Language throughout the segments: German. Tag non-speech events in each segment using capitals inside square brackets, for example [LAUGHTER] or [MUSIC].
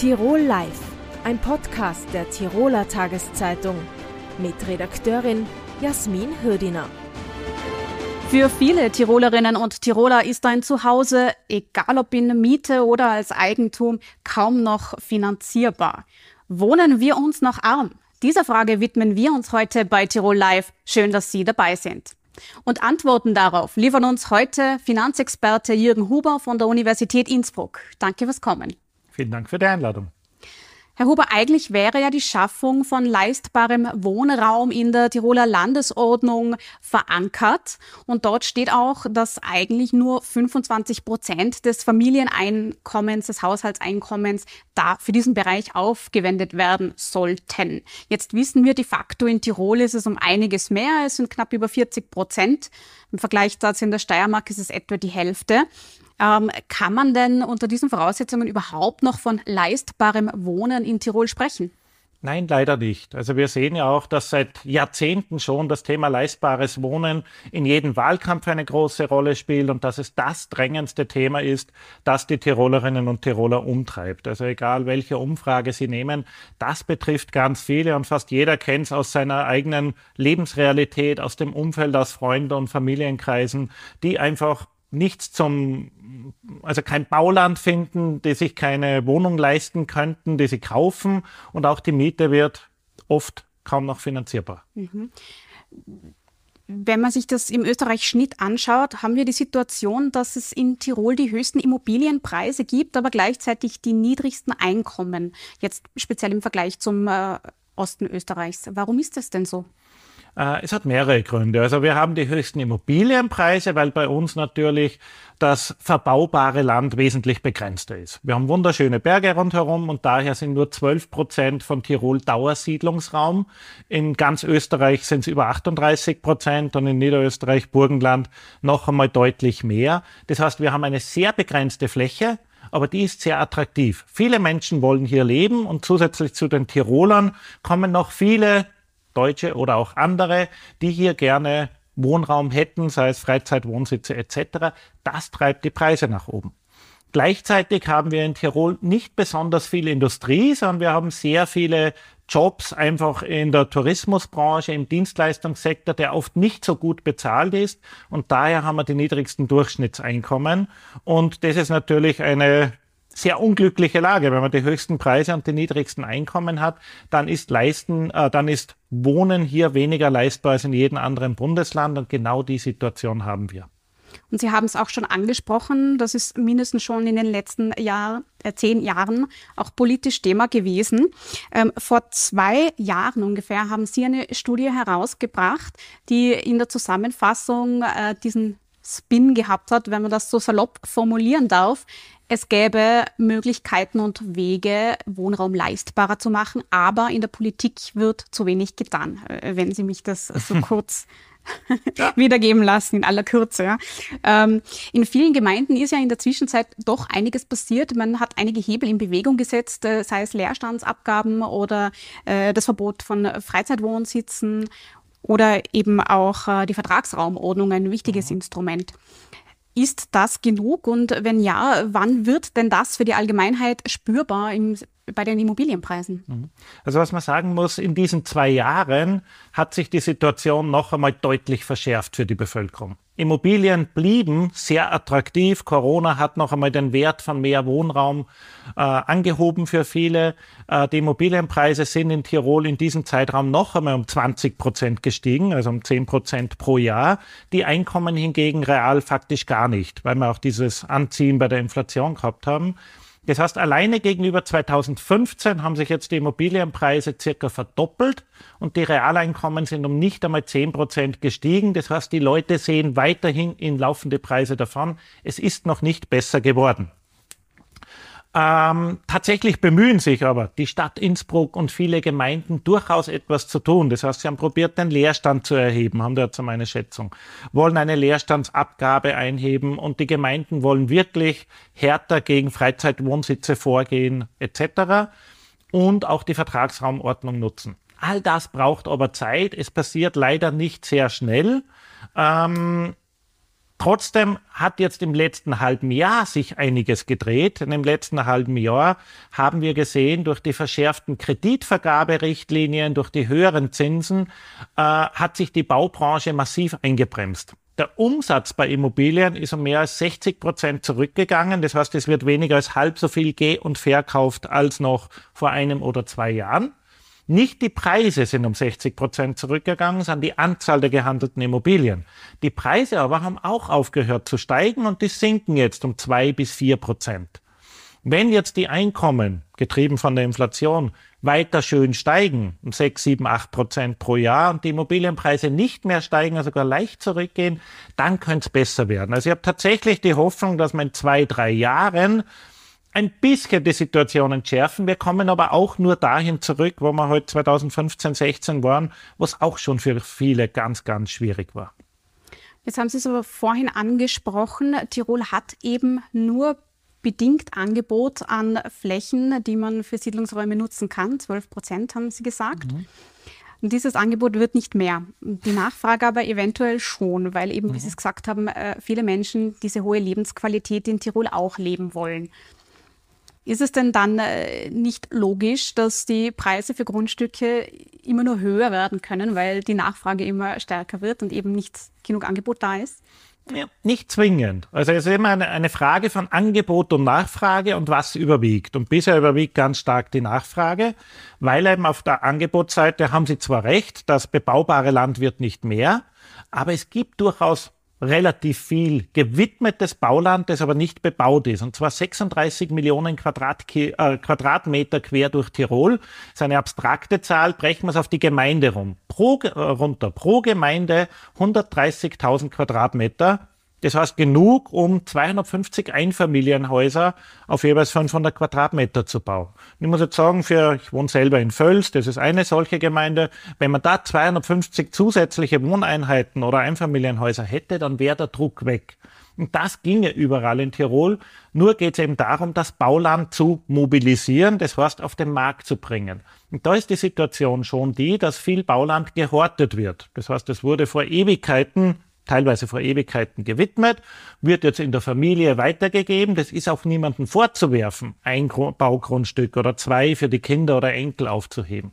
Tirol Live, ein Podcast der Tiroler Tageszeitung mit Redakteurin Jasmin Hürdiner. Für viele Tirolerinnen und Tiroler ist ein Zuhause, egal ob in Miete oder als Eigentum, kaum noch finanzierbar. Wohnen wir uns noch arm? Dieser Frage widmen wir uns heute bei Tirol Live. Schön, dass Sie dabei sind. Und Antworten darauf liefern uns heute Finanzexperte Jürgen Huber von der Universität Innsbruck. Danke fürs Kommen. Vielen Dank für die Einladung. Herr Huber, eigentlich wäre ja die Schaffung von leistbarem Wohnraum in der Tiroler Landesordnung verankert. Und dort steht auch, dass eigentlich nur 25 Prozent des Familieneinkommens, des Haushaltseinkommens da für diesen Bereich aufgewendet werden sollten. Jetzt wissen wir de facto, in Tirol ist es um einiges mehr. Es sind knapp über 40 Prozent. Im Vergleich dazu in der Steiermark ist es etwa die Hälfte. Ähm, kann man denn unter diesen Voraussetzungen überhaupt noch von leistbarem Wohnen in Tirol sprechen? Nein, leider nicht. Also wir sehen ja auch, dass seit Jahrzehnten schon das Thema leistbares Wohnen in jedem Wahlkampf eine große Rolle spielt und dass es das drängendste Thema ist, das die Tirolerinnen und Tiroler umtreibt. Also egal welche Umfrage Sie nehmen, das betrifft ganz viele und fast jeder kennt es aus seiner eigenen Lebensrealität, aus dem Umfeld, aus Freunden und Familienkreisen, die einfach nichts zum, also kein Bauland finden, die sich keine Wohnung leisten könnten, die sie kaufen und auch die Miete wird oft kaum noch finanzierbar. Mhm. Wenn man sich das im Österreich-Schnitt anschaut, haben wir die Situation, dass es in Tirol die höchsten Immobilienpreise gibt, aber gleichzeitig die niedrigsten Einkommen, jetzt speziell im Vergleich zum äh, Osten Österreichs. Warum ist das denn so? Äh, es hat mehrere Gründe. Also wir haben die höchsten Immobilienpreise, weil bei uns natürlich das verbaubare Land wesentlich begrenzter ist. Wir haben wunderschöne Berge rundherum und daher sind nur 12 Prozent von Tirol Dauersiedlungsraum. In ganz Österreich sind es über 38 Prozent und in Niederösterreich, Burgenland noch einmal deutlich mehr. Das heißt, wir haben eine sehr begrenzte Fläche, aber die ist sehr attraktiv. Viele Menschen wollen hier leben und zusätzlich zu den Tirolern kommen noch viele Deutsche oder auch andere, die hier gerne Wohnraum hätten, sei es Freizeitwohnsitze etc. Das treibt die Preise nach oben. Gleichzeitig haben wir in Tirol nicht besonders viel Industrie, sondern wir haben sehr viele Jobs einfach in der Tourismusbranche, im Dienstleistungssektor, der oft nicht so gut bezahlt ist. Und daher haben wir die niedrigsten Durchschnittseinkommen. Und das ist natürlich eine sehr unglückliche Lage. Wenn man die höchsten Preise und die niedrigsten Einkommen hat, dann ist Leisten, äh, dann ist Wohnen hier weniger leistbar als in jedem anderen Bundesland und genau die Situation haben wir. Und Sie haben es auch schon angesprochen, das ist mindestens schon in den letzten Jahr, äh, zehn Jahren auch politisch Thema gewesen. Ähm, vor zwei Jahren ungefähr haben Sie eine Studie herausgebracht, die in der Zusammenfassung äh, diesen Spin gehabt hat, wenn man das so salopp formulieren darf. Es gäbe Möglichkeiten und Wege, Wohnraum leistbarer zu machen, aber in der Politik wird zu wenig getan, äh, wenn Sie mich das so [LAUGHS] kurz ja. [LAUGHS] wiedergeben lassen in aller Kürze. Ja. Ähm, in vielen Gemeinden ist ja in der Zwischenzeit doch einiges passiert. Man hat einige Hebel in Bewegung gesetzt, äh, sei es Leerstandsabgaben oder äh, das Verbot von Freizeitwohnsitzen oder eben auch äh, die Vertragsraumordnung ein wichtiges mhm. Instrument. Ist das genug? Und wenn ja, wann wird denn das für die Allgemeinheit spürbar im, bei den Immobilienpreisen? Mhm. Also was man sagen muss, in diesen zwei Jahren hat sich die Situation noch einmal deutlich verschärft für die Bevölkerung. Immobilien blieben sehr attraktiv. Corona hat noch einmal den Wert von mehr Wohnraum äh, angehoben für viele. Äh, die Immobilienpreise sind in Tirol in diesem Zeitraum noch einmal um 20 Prozent gestiegen, also um 10 Prozent pro Jahr. Die Einkommen hingegen real faktisch gar nicht, weil wir auch dieses Anziehen bei der Inflation gehabt haben. Das heißt, alleine gegenüber 2015 haben sich jetzt die Immobilienpreise circa verdoppelt und die Realeinkommen sind um nicht einmal 10 Prozent gestiegen. Das heißt, die Leute sehen weiterhin in laufende Preise davon. Es ist noch nicht besser geworden. Ähm, tatsächlich bemühen sich aber die Stadt Innsbruck und viele Gemeinden durchaus etwas zu tun. Das heißt, sie haben probiert, den Leerstand zu erheben, haben dazu meine Schätzung, wollen eine Leerstandsabgabe einheben und die Gemeinden wollen wirklich härter gegen Freizeitwohnsitze vorgehen etc. und auch die Vertragsraumordnung nutzen. All das braucht aber Zeit. Es passiert leider nicht sehr schnell. Ähm, Trotzdem hat jetzt im letzten halben Jahr sich einiges gedreht. In dem letzten halben Jahr haben wir gesehen, durch die verschärften Kreditvergaberichtlinien, durch die höheren Zinsen, äh, hat sich die Baubranche massiv eingebremst. Der Umsatz bei Immobilien ist um mehr als 60 Prozent zurückgegangen. Das heißt, es wird weniger als halb so viel ge- und verkauft als noch vor einem oder zwei Jahren. Nicht die Preise sind um 60 Prozent zurückgegangen, sondern die Anzahl der gehandelten Immobilien. Die Preise aber haben auch aufgehört zu steigen und die sinken jetzt um zwei bis vier Prozent. Wenn jetzt die Einkommen, getrieben von der Inflation, weiter schön steigen, um sechs, sieben, acht Prozent pro Jahr und die Immobilienpreise nicht mehr steigen, also sogar leicht zurückgehen, dann könnte es besser werden. Also ich habe tatsächlich die Hoffnung, dass man in zwei, drei Jahren ein bisschen die Situation entschärfen. Wir kommen aber auch nur dahin zurück, wo wir heute 2015, 16 waren, wo es auch schon für viele ganz, ganz schwierig war. Jetzt haben Sie es aber vorhin angesprochen, Tirol hat eben nur bedingt Angebot an Flächen, die man für Siedlungsräume nutzen kann. 12 Prozent haben Sie gesagt. Mhm. Und dieses Angebot wird nicht mehr. Die Nachfrage aber eventuell schon, weil eben, mhm. wie Sie es gesagt haben, äh, viele Menschen diese hohe Lebensqualität in Tirol auch leben wollen. Ist es denn dann äh, nicht logisch, dass die Preise für Grundstücke immer nur höher werden können, weil die Nachfrage immer stärker wird und eben nicht genug Angebot da ist? Ja, nicht zwingend. Also es ist immer eine, eine, Frage von Angebot und Nachfrage und was überwiegt. Und bisher überwiegt ganz stark die Nachfrage, weil eben auf der Angebotsseite haben Sie zwar recht, das bebaubare Land wird nicht mehr, aber es gibt durchaus relativ viel gewidmetes Bauland, das aber nicht bebaut ist. Und zwar 36 Millionen Quadratki äh, Quadratmeter quer durch Tirol. Das ist eine abstrakte Zahl. Brechen wir es auf die Gemeinde rum. Pro, äh, runter. Pro Gemeinde 130.000 Quadratmeter. Das heißt genug, um 250 Einfamilienhäuser auf jeweils 500 Quadratmeter zu bauen. Ich muss jetzt sagen, für, ich wohne selber in Völs, das ist eine solche Gemeinde. Wenn man da 250 zusätzliche Wohneinheiten oder Einfamilienhäuser hätte, dann wäre der Druck weg. Und das ginge überall in Tirol. Nur geht es eben darum, das Bauland zu mobilisieren, das heißt auf den Markt zu bringen. Und da ist die Situation schon die, dass viel Bauland gehortet wird. Das heißt, es wurde vor Ewigkeiten teilweise vor Ewigkeiten gewidmet, wird jetzt in der Familie weitergegeben. Das ist auch niemandem vorzuwerfen, ein Baugrundstück oder zwei für die Kinder oder Enkel aufzuheben.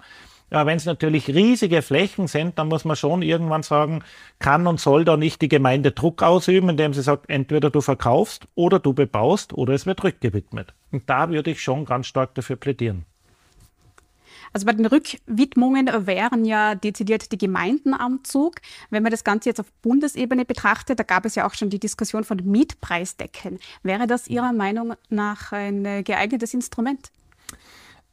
Ja, wenn es natürlich riesige Flächen sind, dann muss man schon irgendwann sagen, kann und soll da nicht die Gemeinde Druck ausüben, indem sie sagt, entweder du verkaufst oder du bebaust oder es wird rückgewidmet. Und da würde ich schon ganz stark dafür plädieren. Also bei den Rückwidmungen wären ja dezidiert die Gemeinden am Zug. Wenn man das Ganze jetzt auf Bundesebene betrachtet, da gab es ja auch schon die Diskussion von Mietpreisdeckeln. Wäre das Ihrer Meinung nach ein geeignetes Instrument?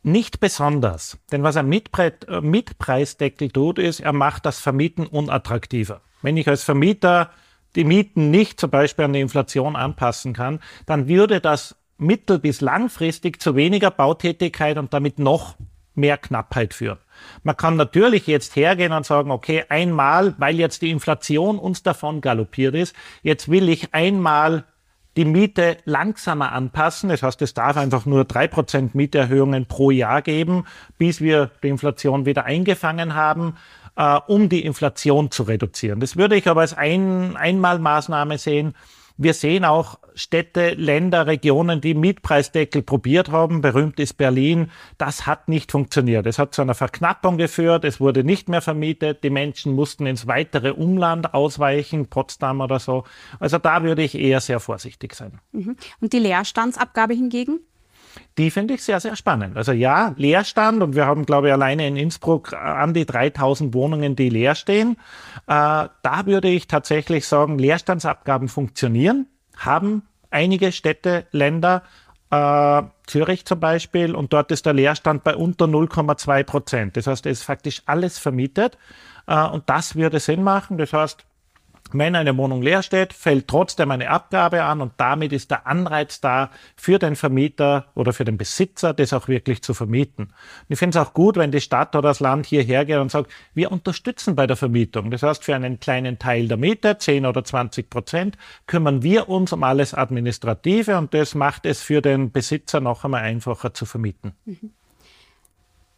Nicht besonders. Denn was ein Mietpre äh, Mietpreisdeckel tut, ist, er macht das Vermieten unattraktiver. Wenn ich als Vermieter die Mieten nicht zum Beispiel an die Inflation anpassen kann, dann würde das mittel- bis langfristig zu weniger Bautätigkeit und damit noch mehr Knappheit führen. Man kann natürlich jetzt hergehen und sagen, okay, einmal, weil jetzt die Inflation uns davon galoppiert ist, jetzt will ich einmal die Miete langsamer anpassen. Das heißt, es darf einfach nur drei Prozent Mieterhöhungen pro Jahr geben, bis wir die Inflation wieder eingefangen haben, äh, um die Inflation zu reduzieren. Das würde ich aber als ein Einmalmaßnahme sehen. Wir sehen auch Städte, Länder, Regionen, die Mietpreisdeckel probiert haben. Berühmt ist Berlin. Das hat nicht funktioniert. Es hat zu einer Verknappung geführt. Es wurde nicht mehr vermietet. Die Menschen mussten ins weitere Umland ausweichen, Potsdam oder so. Also da würde ich eher sehr vorsichtig sein. Mhm. Und die Leerstandsabgabe hingegen? Die finde ich sehr, sehr spannend. Also ja, Leerstand und wir haben, glaube ich, alleine in Innsbruck äh, an die 3000 Wohnungen, die leer stehen. Äh, da würde ich tatsächlich sagen, Leerstandsabgaben funktionieren, haben einige Städte, Länder, äh, Zürich zum Beispiel, und dort ist der Leerstand bei unter 0,2 Prozent. Das heißt, es ist faktisch alles vermietet äh, und das würde Sinn machen. Das heißt, wenn eine Wohnung leer steht, fällt trotzdem eine Abgabe an und damit ist der Anreiz da für den Vermieter oder für den Besitzer, das auch wirklich zu vermieten. Und ich finde es auch gut, wenn die Stadt oder das Land hierher geht und sagt, wir unterstützen bei der Vermietung. Das heißt, für einen kleinen Teil der Miete, 10 oder 20 Prozent, kümmern wir uns um alles Administrative und das macht es für den Besitzer noch einmal einfacher zu vermieten. Mhm.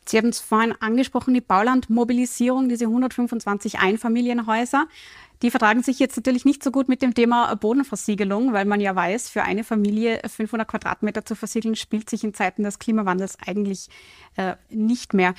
Sie haben es vorhin angesprochen, die Baulandmobilisierung, diese 125 Einfamilienhäuser. Die vertragen sich jetzt natürlich nicht so gut mit dem Thema Bodenversiegelung, weil man ja weiß, für eine Familie 500 Quadratmeter zu versiegeln, spielt sich in Zeiten des Klimawandels eigentlich äh, nicht mehr.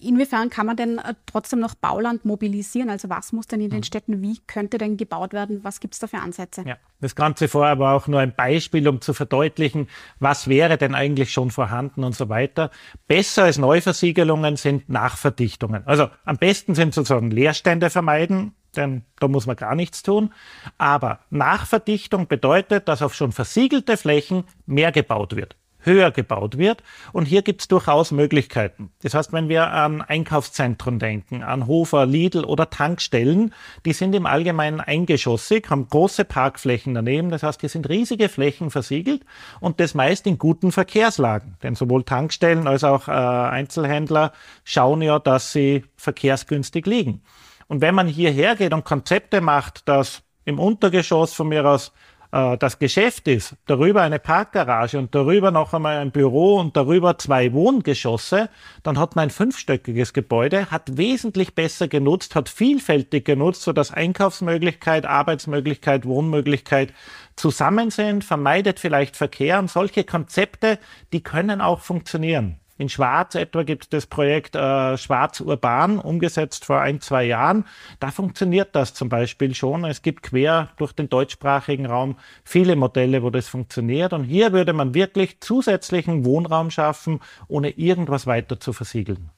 Inwiefern kann man denn äh, trotzdem noch Bauland mobilisieren? Also was muss denn in den mhm. Städten, wie könnte denn gebaut werden? Was gibt es da für Ansätze? Ja, das Ganze vorher war auch nur ein Beispiel, um zu verdeutlichen, was wäre denn eigentlich schon vorhanden und so weiter. Besser als Neuversiegelungen sind Nachverdichtungen. Also am besten sind sozusagen Leerstände vermeiden denn da muss man gar nichts tun. Aber Nachverdichtung bedeutet, dass auf schon versiegelte Flächen mehr gebaut wird, höher gebaut wird. Und hier gibt es durchaus Möglichkeiten. Das heißt, wenn wir an Einkaufszentren denken, an Hofer, Lidl oder Tankstellen, die sind im Allgemeinen eingeschossig, haben große Parkflächen daneben. Das heißt, hier sind riesige Flächen versiegelt und das meist in guten Verkehrslagen. Denn sowohl Tankstellen als auch äh, Einzelhändler schauen ja, dass sie verkehrsgünstig liegen. Und wenn man hierher geht und Konzepte macht, dass im Untergeschoss von mir aus äh, das Geschäft ist, darüber eine Parkgarage und darüber noch einmal ein Büro und darüber zwei Wohngeschosse, dann hat man ein fünfstöckiges Gebäude, hat wesentlich besser genutzt, hat vielfältig genutzt, sodass Einkaufsmöglichkeit, Arbeitsmöglichkeit, Wohnmöglichkeit zusammen sind, vermeidet vielleicht Verkehr und solche Konzepte, die können auch funktionieren. In Schwarz etwa gibt es das Projekt äh, Schwarz Urban, umgesetzt vor ein, zwei Jahren. Da funktioniert das zum Beispiel schon. Es gibt quer durch den deutschsprachigen Raum viele Modelle, wo das funktioniert. Und hier würde man wirklich zusätzlichen Wohnraum schaffen, ohne irgendwas weiter zu versiegeln.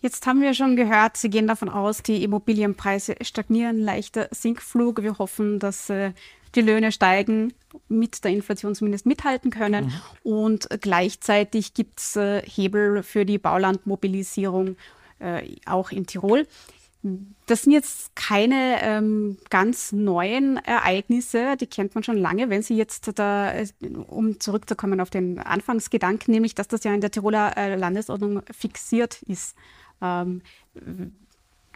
Jetzt haben wir schon gehört, Sie gehen davon aus, die Immobilienpreise stagnieren, leichter Sinkflug. Wir hoffen, dass äh, die Löhne steigen, mit der Inflation zumindest mithalten können. Mhm. Und gleichzeitig gibt es äh, Hebel für die Baulandmobilisierung äh, auch in Tirol. Das sind jetzt keine ähm, ganz neuen Ereignisse, die kennt man schon lange. Wenn Sie jetzt da, äh, um zurückzukommen auf den Anfangsgedanken, nämlich, dass das ja in der Tiroler äh, Landesordnung fixiert ist. Ähm,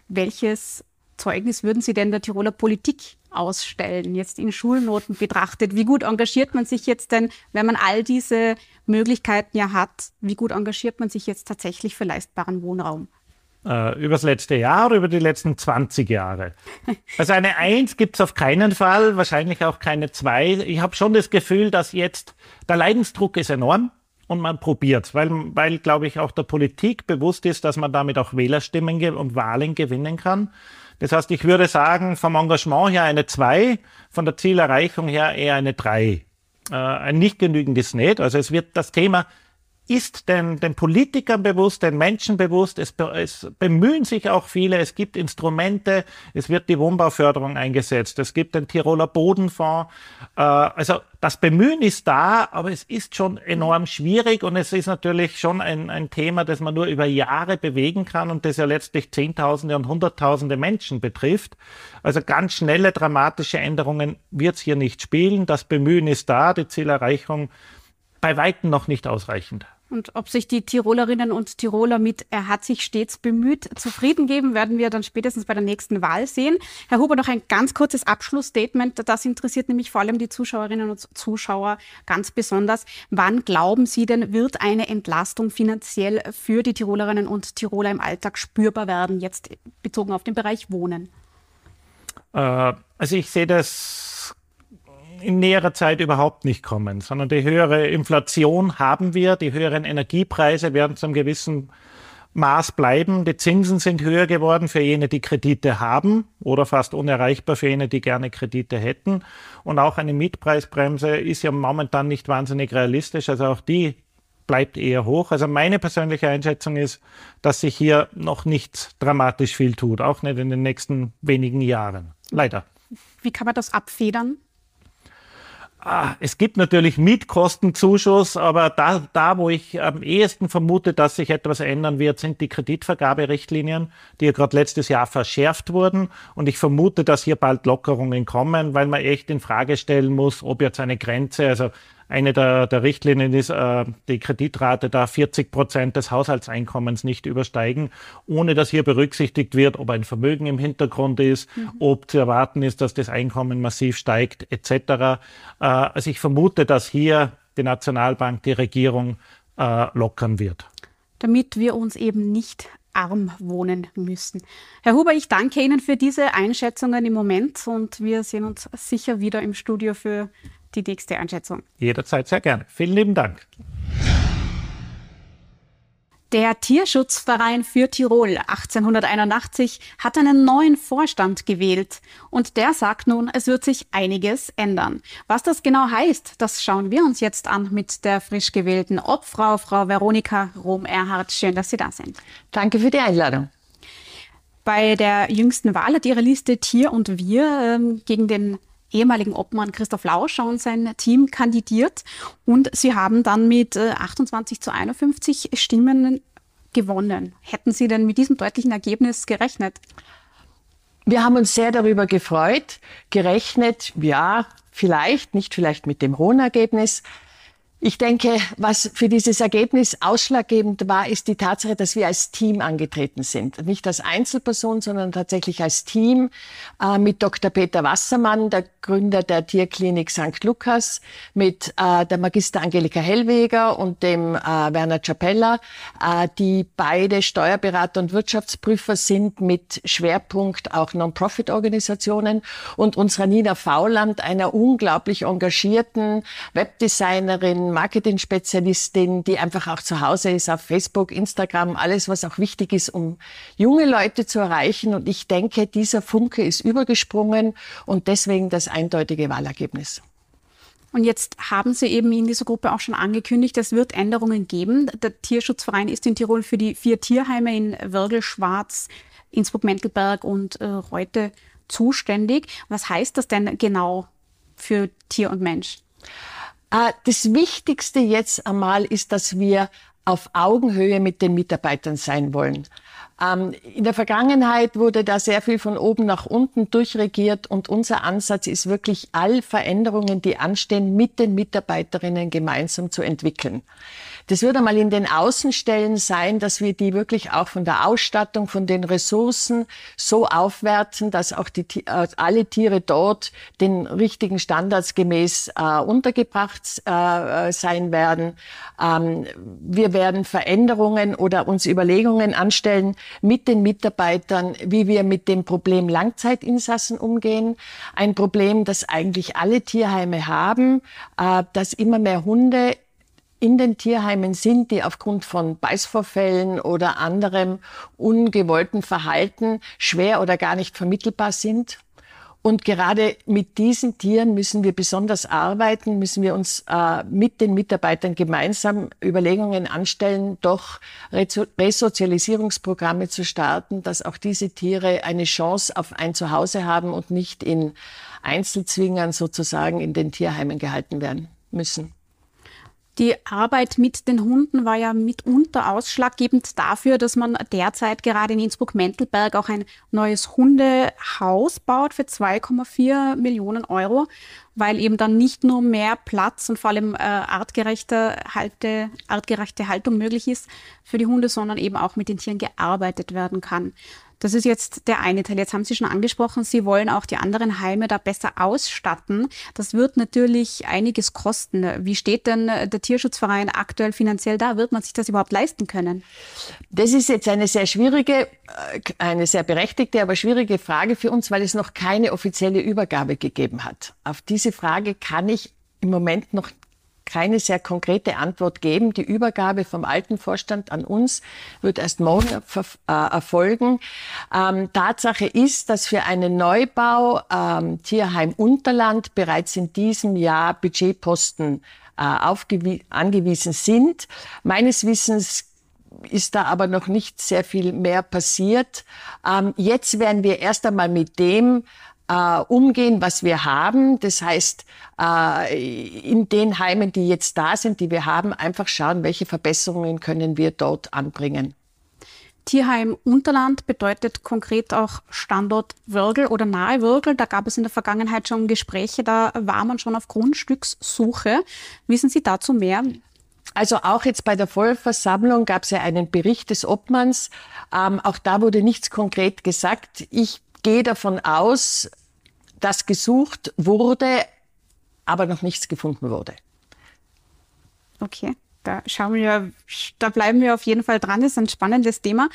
welches Zeugnis würden Sie denn der Tiroler Politik ausstellen, jetzt in Schulnoten betrachtet? Wie gut engagiert man sich jetzt denn, wenn man all diese Möglichkeiten ja hat, wie gut engagiert man sich jetzt tatsächlich für leistbaren Wohnraum? Äh, über das letzte Jahr oder über die letzten 20 Jahre? [LAUGHS] Also eine Eins gibt es auf keinen Fall, wahrscheinlich auch keine Zwei. Ich habe schon das Gefühl, dass jetzt der Leidensdruck ist enorm und man probiert, weil, weil glaube ich, auch der Politik bewusst ist, dass man damit auch Wählerstimmen und Wahlen gewinnen kann. Das heißt, ich würde sagen, vom Engagement her eine 2, von der Zielerreichung her eher eine 3. Äh, ein nicht genügendes nicht. Also es wird das Thema ist den, den Politikern bewusst, den Menschen bewusst. Es, es bemühen sich auch viele. Es gibt Instrumente. Es wird die Wohnbauförderung eingesetzt. Es gibt den Tiroler Bodenfonds. Äh, also das Bemühen ist da, aber es ist schon enorm schwierig und es ist natürlich schon ein, ein Thema, das man nur über Jahre bewegen kann und das ja letztlich Zehntausende und Hunderttausende Menschen betrifft. Also ganz schnelle dramatische Änderungen wird es hier nicht spielen. Das Bemühen ist da, die Zielerreichung bei Weitem noch nicht ausreichend. Und ob sich die Tirolerinnen und Tiroler mit Er hat sich stets bemüht zufrieden geben, werden wir dann spätestens bei der nächsten Wahl sehen. Herr Huber, noch ein ganz kurzes Abschlussstatement. Das interessiert nämlich vor allem die Zuschauerinnen und Zuschauer ganz besonders. Wann glauben Sie denn, wird eine Entlastung finanziell für die Tirolerinnen und Tiroler im Alltag spürbar werden, jetzt bezogen auf den Bereich Wohnen? Äh, also ich sehe das in näherer Zeit überhaupt nicht kommen, sondern die höhere Inflation haben wir, die höheren Energiepreise werden zu einem gewissen Maß bleiben. Die Zinsen sind höher geworden für jene, die Kredite haben oder fast unerreichbar für jene, die gerne Kredite hätten. Und auch eine Mietpreisbremse ist ja momentan nicht wahnsinnig realistisch. Also auch die bleibt eher hoch. Also meine persönliche Einschätzung ist, dass sich hier noch nicht dramatisch viel tut, auch nicht in den nächsten wenigen Jahren. Leider. Wie kann man das abfedern? Ah, es gibt natürlich Mietkostenzuschuss, aber da, da, wo ich am ehesten vermute, dass sich etwas ändern wird, sind die Kreditvergaberichtlinien, die ja gerade letztes Jahr verschärft wurden. Und ich vermute, dass hier bald Lockerungen kommen, weil man echt in Frage stellen muss, ob jetzt eine Grenze, also eine der, der Richtlinien ist, äh, die Kreditrate da 40 Prozent des Haushaltseinkommens nicht übersteigen, ohne dass hier berücksichtigt wird, ob ein Vermögen im Hintergrund ist, mhm. ob zu erwarten ist, dass das Einkommen massiv steigt, etc. Äh, also ich vermute, dass hier die Nationalbank, die Regierung äh, lockern wird. Damit wir uns eben nicht arm wohnen müssen. Herr Huber, ich danke Ihnen für diese Einschätzungen im Moment und wir sehen uns sicher wieder im Studio für die nächste Einschätzung. Jederzeit sehr gerne. Vielen lieben Dank. Der Tierschutzverein für Tirol 1881 hat einen neuen Vorstand gewählt und der sagt nun, es wird sich einiges ändern. Was das genau heißt, das schauen wir uns jetzt an mit der frisch gewählten Obfrau, Frau Veronika Rom-Erhardt. Schön, dass Sie da sind. Danke für die Einladung. Bei der jüngsten Wahl hat Ihre Liste Tier und Wir ähm, gegen den ehemaligen Obmann Christoph Lauscher und sein Team kandidiert und sie haben dann mit 28 äh, zu 51 Stimmen gewonnen. Hätten Sie denn mit diesem deutlichen Ergebnis gerechnet? Wir haben uns sehr darüber gefreut. Gerechnet, ja, vielleicht, nicht vielleicht mit dem hohen Ergebnis, ich denke, was für dieses Ergebnis ausschlaggebend war, ist die Tatsache, dass wir als Team angetreten sind. Nicht als Einzelperson, sondern tatsächlich als Team äh, mit Dr. Peter Wassermann, der Gründer der Tierklinik St. Lukas, mit äh, der Magister Angelika Hellweger und dem äh, Werner Capella, äh, die beide Steuerberater und Wirtschaftsprüfer sind mit Schwerpunkt auch Non-Profit-Organisationen und unserer Nina Fauland, einer unglaublich engagierten Webdesignerin, Marketing-Spezialistin, die einfach auch zu Hause ist auf Facebook, Instagram, alles, was auch wichtig ist, um junge Leute zu erreichen. Und ich denke, dieser Funke ist übergesprungen und deswegen das eindeutige Wahlergebnis. Und jetzt haben Sie eben in dieser Gruppe auch schon angekündigt, es wird Änderungen geben. Der Tierschutzverein ist in Tirol für die vier Tierheime in Wirgel, Schwarz, Innsbruck-Menkelberg und äh, Reute zuständig. Was heißt das denn genau für Tier und Mensch? Äh, das Wichtigste jetzt einmal ist, dass wir auf Augenhöhe mit den Mitarbeitern sein wollen. Ähm, in der Vergangenheit wurde da sehr viel von oben nach unten durchregiert und unser Ansatz ist wirklich, all Veränderungen, die anstehen, mit den Mitarbeiterinnen gemeinsam zu entwickeln. Das wird einmal in den Außenstellen sein, dass wir die wirklich auch von der Ausstattung, von den Ressourcen so aufwerten, dass auch die, äh, alle Tiere dort den richtigen Standards gemäß äh, untergebracht äh, sein werden. Ähm, wir werden Veränderungen oder uns Überlegungen anstellen mit den Mitarbeitern, wie wir mit dem Problem Langzeitinsassen umgehen. Ein Problem, das eigentlich alle Tierheime haben, äh, dass immer mehr Hunde in den Tierheimen sind, die aufgrund von Beißvorfällen oder anderem ungewollten Verhalten schwer oder gar nicht vermittelbar sind. Und gerade mit diesen Tieren müssen wir besonders arbeiten, müssen wir uns äh, mit den Mitarbeitern gemeinsam Überlegungen anstellen, doch Resozialisierungsprogramme zu starten, dass auch diese Tiere eine Chance auf ein Zuhause haben und nicht in Einzelzwingern sozusagen in den Tierheimen gehalten werden müssen. Die Arbeit mit den Hunden war ja mitunter ausschlaggebend dafür, dass man derzeit gerade in Innsbruck-Mentelberg auch ein neues Hundehaus baut für 2,4 Millionen Euro, weil eben dann nicht nur mehr Platz und vor allem äh, artgerechte, Halte, artgerechte Haltung möglich ist für die Hunde, sondern eben auch mit den Tieren gearbeitet werden kann. Das ist jetzt der eine Teil. Jetzt haben Sie schon angesprochen, Sie wollen auch die anderen Heime da besser ausstatten. Das wird natürlich einiges kosten. Wie steht denn der Tierschutzverein aktuell finanziell da? Wird man sich das überhaupt leisten können? Das ist jetzt eine sehr schwierige, äh, eine sehr berechtigte, aber schwierige Frage für uns, weil es noch keine offizielle Übergabe gegeben hat. Auf diese Frage kann ich im Moment noch keine sehr konkrete Antwort geben. Die Übergabe vom alten Vorstand an uns wird erst morgen äh, erfolgen. Ähm, Tatsache ist, dass für einen Neubau ähm, Tierheim Unterland bereits in diesem Jahr Budgetposten äh, angewiesen sind. Meines Wissens ist da aber noch nicht sehr viel mehr passiert. Ähm, jetzt werden wir erst einmal mit dem äh, umgehen, was wir haben. Das heißt, äh, in den Heimen, die jetzt da sind, die wir haben, einfach schauen, welche Verbesserungen können wir dort anbringen. Tierheim Unterland bedeutet konkret auch Standort Würgel oder nahe Würgel. Da gab es in der Vergangenheit schon Gespräche, da war man schon auf Grundstückssuche. Wissen Sie dazu mehr? Also auch jetzt bei der Vollversammlung gab es ja einen Bericht des Obmanns. Ähm, auch da wurde nichts konkret gesagt. Ich gehe davon aus, dass gesucht wurde, aber noch nichts gefunden wurde. Okay. Da schauen wir, da bleiben wir auf jeden Fall dran. Das ist ein spannendes Thema.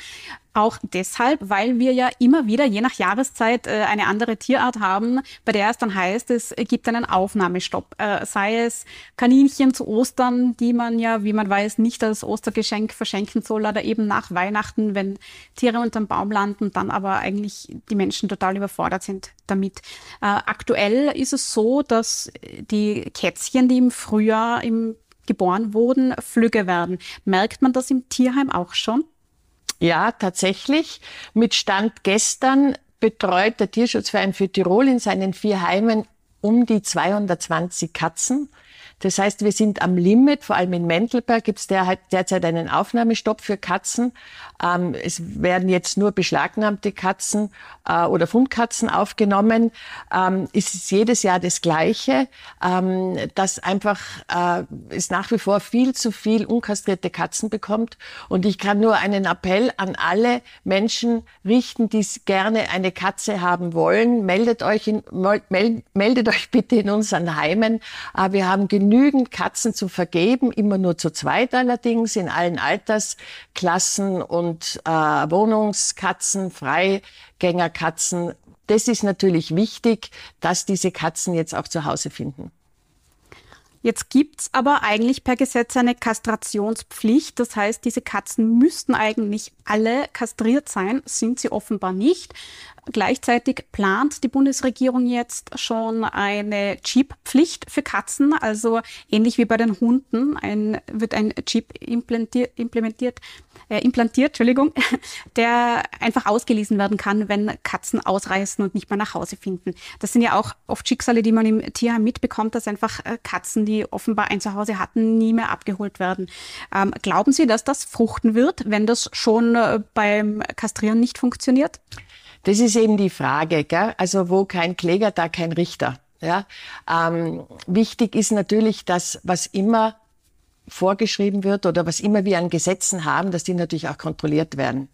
Auch deshalb, weil wir ja immer wieder, je nach Jahreszeit, äh, eine andere Tierart haben, bei der es dann heißt, es gibt einen Aufnahmestopp. Äh, sei es Kaninchen zu Ostern, die man ja, wie man weiß, nicht als Ostergeschenk verschenken soll, oder eben nach Weihnachten, wenn Tiere unterm Baum landen, dann aber eigentlich die Menschen total überfordert sind damit. Äh, aktuell ist es so, dass die Kätzchen, die im Frühjahr im geboren wurden, flügge werden. Merkt man das im Tierheim auch schon? Ja, tatsächlich. Mit Stand gestern betreut der Tierschutzverein für Tirol in seinen vier Heimen um die 220 Katzen. Das heißt, wir sind am Limit, vor allem in Mentelberg gibt es derzeit einen Aufnahmestopp für Katzen. Ähm, es werden jetzt nur beschlagnahmte Katzen äh, oder Fundkatzen aufgenommen. Ähm, es ist jedes Jahr das Gleiche, ähm, dass einfach äh, es nach wie vor viel zu viel unkastrierte Katzen bekommt. Und ich kann nur einen Appell an alle Menschen richten, die gerne eine Katze haben wollen. Meldet euch, in, meldet euch bitte in unseren Heimen. Äh, wir haben genügend genügend Katzen zu vergeben, immer nur zu zweit allerdings, in allen Altersklassen und äh, Wohnungskatzen, Freigängerkatzen. Das ist natürlich wichtig, dass diese Katzen jetzt auch zu Hause finden. Jetzt gibt's aber eigentlich per Gesetz eine Kastrationspflicht. Das heißt, diese Katzen müssten eigentlich alle kastriert sein, sind sie offenbar nicht. Gleichzeitig plant die Bundesregierung jetzt schon eine Chip-Pflicht für Katzen, also ähnlich wie bei den Hunden ein, wird ein Chip implantiert, implementiert, äh, implantiert, Entschuldigung, [LAUGHS] der einfach ausgelesen werden kann, wenn Katzen ausreißen und nicht mehr nach Hause finden. Das sind ja auch oft Schicksale, die man im Tierheim mitbekommt, dass einfach äh, Katzen, die offenbar ein Zuhause hatten, nie mehr abgeholt werden. Ähm, glauben Sie, dass das fruchten wird, wenn das schon äh, beim Kastrieren nicht funktioniert? Das ist eben die Frage, gell? also wo kein Kläger, da kein Richter. Ja? Ähm, wichtig ist natürlich, dass was immer vorgeschrieben wird oder was immer wir an Gesetzen haben, dass die natürlich auch kontrolliert werden.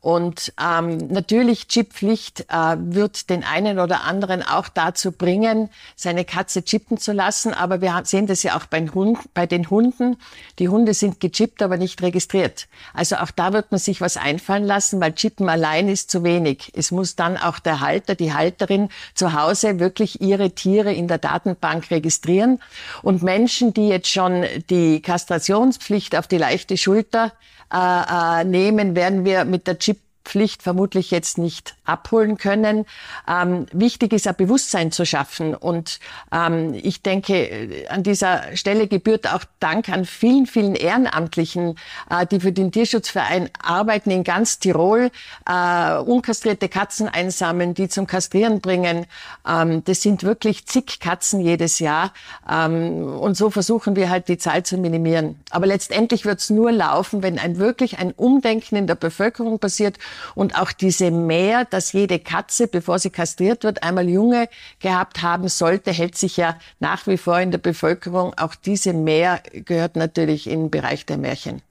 Und ähm, natürlich Chippflicht äh, wird den einen oder anderen auch dazu bringen, seine Katze chippen zu lassen. Aber wir sehen das ja auch bei den, Hunden, bei den Hunden. Die Hunde sind gechippt, aber nicht registriert. Also auch da wird man sich was einfallen lassen, weil Chippen allein ist zu wenig. Es muss dann auch der Halter, die Halterin zu Hause wirklich ihre Tiere in der Datenbank registrieren. Und Menschen, die jetzt schon die Kastrationspflicht auf die leichte Schulter äh, äh, nehmen, werden wir mit der Chip Pflicht vermutlich jetzt nicht abholen können. Ähm, wichtig ist, ein Bewusstsein zu schaffen. Und ähm, ich denke, äh, an dieser Stelle gebührt auch Dank an vielen, vielen Ehrenamtlichen, äh, die für den Tierschutzverein arbeiten in ganz Tirol, äh, unkastrierte Katzen einsammeln, die zum Kastrieren bringen. Ähm, das sind wirklich zig Katzen jedes Jahr. Ähm, und so versuchen wir halt die Zahl zu minimieren. Aber letztendlich wird es nur laufen, wenn ein wirklich ein Umdenken in der Bevölkerung passiert und auch diese Mehr, dass jede Katze, bevor sie kastriert wird, einmal Junge gehabt haben sollte, hält sich ja nach wie vor in der Bevölkerung. Auch diese Mehr gehört natürlich in den Bereich der Märchen.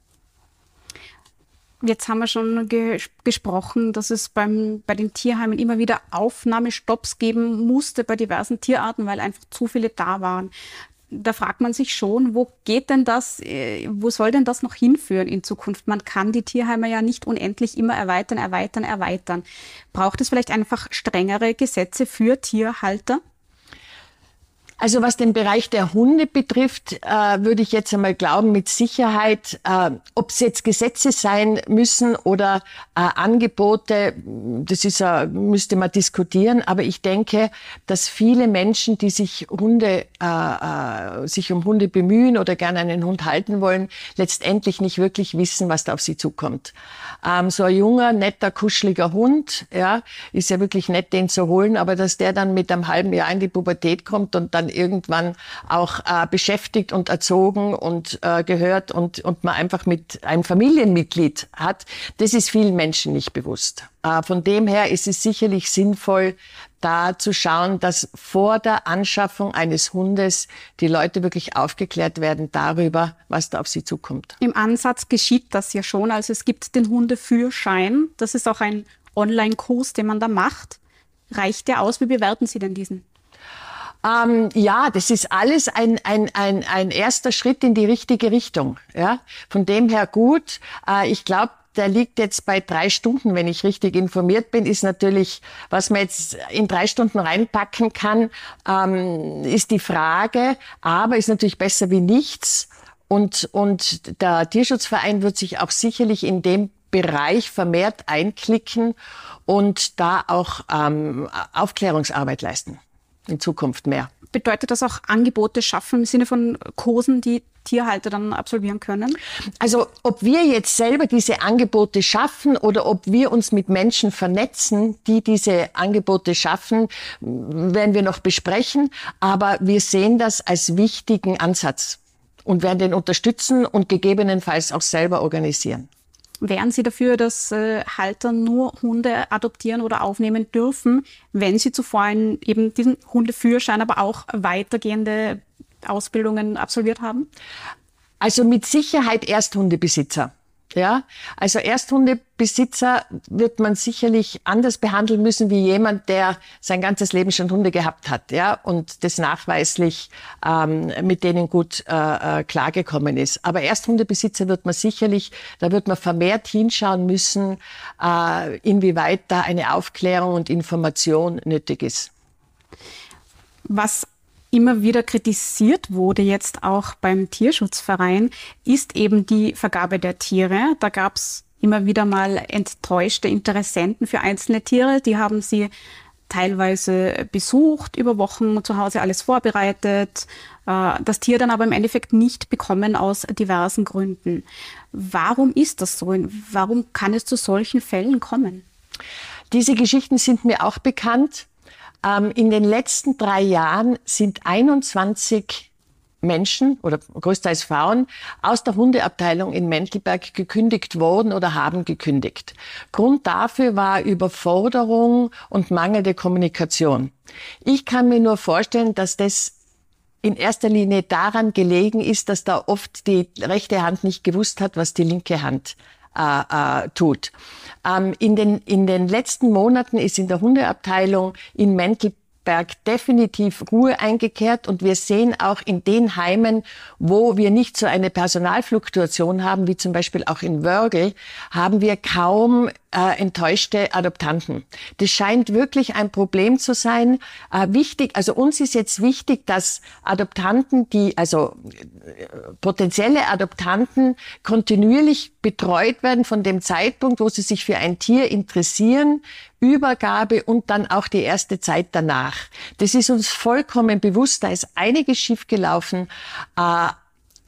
Jetzt haben wir schon ge gesprochen, dass es beim, bei den Tierheimen immer wieder Aufnahmestopps geben musste bei diversen Tierarten, weil einfach zu viele da waren da fragt man sich schon, wo geht denn das, äh, wo soll denn das noch hinführen in Zukunft? Man kann die Tierheime ja nicht unendlich immer erweitern, erweitern, erweitern. Braucht es vielleicht einfach strengere Gesetze für Tierhalter? Also was den Bereich der Hunde betrifft, äh, würde ich jetzt einmal glauben, mit Sicherheit, äh, ob es jetzt Gesetze sein müssen oder äh, Angebote, das ist, äh, müsste man diskutieren. Aber ich denke, dass viele Menschen, die sich Hunde, äh, äh, sich um Hunde bemühen oder gerne einen Hund halten wollen, letztendlich nicht wirklich wissen, was da auf sie zukommt. Ähm, so ein junger, netter, kuscheliger Hund, ja, ist ja wirklich nett, den zu holen, aber dass der dann mit einem halben Jahr in die Pubertät kommt und dann irgendwann auch äh, beschäftigt und erzogen und äh, gehört und, und man einfach mit einem Familienmitglied hat, das ist vielen Menschen nicht bewusst. Äh, von dem her ist es sicherlich sinnvoll, da zu schauen, dass vor der Anschaffung eines Hundes die Leute wirklich aufgeklärt werden darüber, was da auf sie zukommt. Im Ansatz geschieht das ja schon. Also es gibt den Hundeführschein. Das ist auch ein Online-Kurs, den man da macht. Reicht der aus? Wie bewerten Sie denn diesen? Ähm, ja, das ist alles ein, ein, ein, ein erster Schritt in die richtige Richtung. Ja? Von dem her gut. Äh, ich glaube, der liegt jetzt bei drei Stunden, wenn ich richtig informiert bin, ist natürlich, was man jetzt in drei Stunden reinpacken kann, ähm, ist die Frage, aber ist natürlich besser wie nichts. Und, und der Tierschutzverein wird sich auch sicherlich in dem Bereich vermehrt einklicken und da auch ähm, Aufklärungsarbeit leisten. In Zukunft mehr. Bedeutet das auch Angebote schaffen im Sinne von Kursen, die Tierhalter dann absolvieren können? Also ob wir jetzt selber diese Angebote schaffen oder ob wir uns mit Menschen vernetzen, die diese Angebote schaffen, werden wir noch besprechen. Aber wir sehen das als wichtigen Ansatz und werden den unterstützen und gegebenenfalls auch selber organisieren. Wären Sie dafür, dass äh, Halter nur Hunde adoptieren oder aufnehmen dürfen, wenn sie zuvor einen, eben diesen Hundeführerschein, aber auch weitergehende Ausbildungen absolviert haben? Also mit Sicherheit Ersthundebesitzer. Ja, also Ersthundebesitzer wird man sicherlich anders behandeln müssen wie jemand, der sein ganzes Leben schon Hunde gehabt hat, ja, und das nachweislich ähm, mit denen gut äh, äh, klargekommen ist. Aber Ersthundebesitzer wird man sicherlich, da wird man vermehrt hinschauen müssen, äh, inwieweit da eine Aufklärung und Information nötig ist. Was immer wieder kritisiert wurde, jetzt auch beim Tierschutzverein, ist eben die Vergabe der Tiere. Da gab es immer wieder mal enttäuschte Interessenten für einzelne Tiere. Die haben sie teilweise besucht, über Wochen zu Hause alles vorbereitet, äh, das Tier dann aber im Endeffekt nicht bekommen aus diversen Gründen. Warum ist das so? Warum kann es zu solchen Fällen kommen? Diese Geschichten sind mir auch bekannt. Ähm, in den letzten drei Jahren sind 21 Menschen oder größtenteils Frauen aus der Hundeabteilung in Mentelberg gekündigt worden oder haben gekündigt. Grund dafür war Überforderung und mangelnde Kommunikation. Ich kann mir nur vorstellen, dass das in erster Linie daran gelegen ist, dass da oft die rechte Hand nicht gewusst hat, was die linke Hand äh, äh, tut. Ähm, in, den, in den letzten Monaten ist in der Hundeabteilung in Mentel Berg definitiv Ruhe eingekehrt und wir sehen auch in den Heimen, wo wir nicht so eine Personalfluktuation haben, wie zum Beispiel auch in Wörgl, haben wir kaum äh, enttäuschte Adoptanten. Das scheint wirklich ein Problem zu sein. Äh, wichtig, also uns ist jetzt wichtig, dass Adoptanten, die, also äh, potenzielle Adoptanten kontinuierlich betreut werden von dem Zeitpunkt, wo sie sich für ein Tier interessieren, Übergabe und dann auch die erste Zeit danach. Das ist uns vollkommen bewusst. Da ist einiges schiefgelaufen. Äh,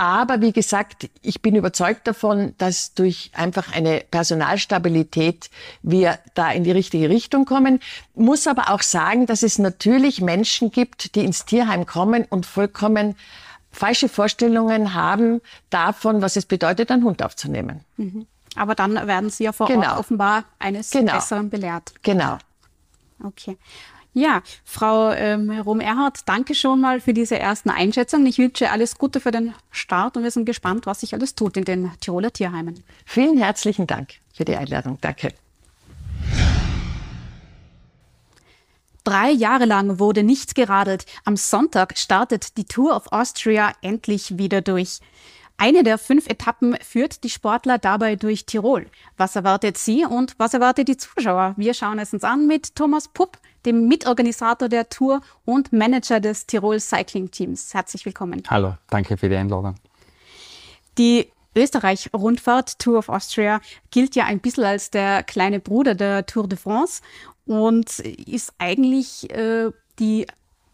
aber wie gesagt, ich bin überzeugt davon, dass durch einfach eine Personalstabilität wir da in die richtige Richtung kommen. Muss aber auch sagen, dass es natürlich Menschen gibt, die ins Tierheim kommen und vollkommen falsche Vorstellungen haben davon, was es bedeutet, einen Hund aufzunehmen. Mhm. Aber dann werden Sie ja vor genau. Ort offenbar eines genau. Besseren belehrt. Genau. Okay. Ja, Frau ähm, Rom-Erhardt, danke schon mal für diese ersten Einschätzungen. Ich wünsche alles Gute für den Start und wir sind gespannt, was sich alles tut in den Tiroler Tierheimen. Vielen herzlichen Dank für die Einladung. Danke. Drei Jahre lang wurde nichts geradelt. Am Sonntag startet die Tour of Austria endlich wieder durch. Eine der fünf Etappen führt die Sportler dabei durch Tirol. Was erwartet sie und was erwartet die Zuschauer? Wir schauen es uns an mit Thomas Pupp, dem Mitorganisator der Tour und Manager des Tirol Cycling Teams. Herzlich willkommen. Hallo, danke für die Einladung. Die Österreich-Rundfahrt Tour of Austria gilt ja ein bisschen als der kleine Bruder der Tour de France und ist eigentlich äh, die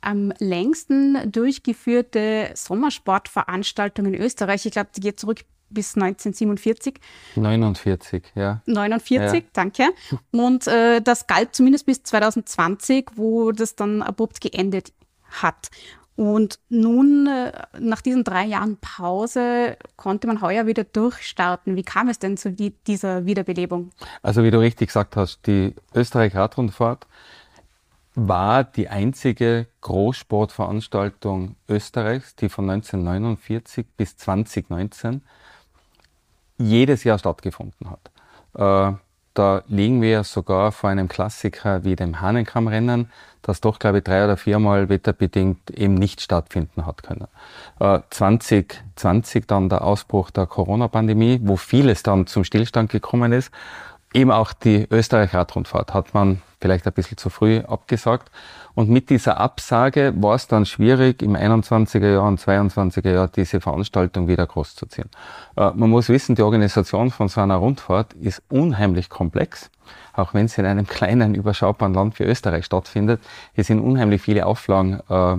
am längsten durchgeführte Sommersportveranstaltung in Österreich. Ich glaube, die geht zurück bis 1947. 49, ja. 49, ja. danke. Und äh, das galt zumindest bis 2020, wo das dann abrupt geendet hat. Und nun, äh, nach diesen drei Jahren Pause, konnte man heuer wieder durchstarten. Wie kam es denn zu die, dieser Wiederbelebung? Also wie du richtig gesagt hast, die Österreich-Radrundfahrt war die einzige Großsportveranstaltung Österreichs, die von 1949 bis 2019 jedes Jahr stattgefunden hat. Äh, da liegen wir sogar vor einem Klassiker wie dem Hahnenkammrennen, das doch, glaube ich, drei oder viermal wetterbedingt eben nicht stattfinden hat können. Äh, 2020 dann der Ausbruch der Corona-Pandemie, wo vieles dann zum Stillstand gekommen ist. Eben auch die Österreich-Radrundfahrt hat man vielleicht ein bisschen zu früh abgesagt. Und mit dieser Absage war es dann schwierig, im 21er Jahr und 22er Jahr diese Veranstaltung wieder großzuziehen. Äh, man muss wissen, die Organisation von so einer Rundfahrt ist unheimlich komplex. Auch wenn sie in einem kleinen, überschaubaren Land wie Österreich stattfindet, es sind unheimlich viele Auflagen äh,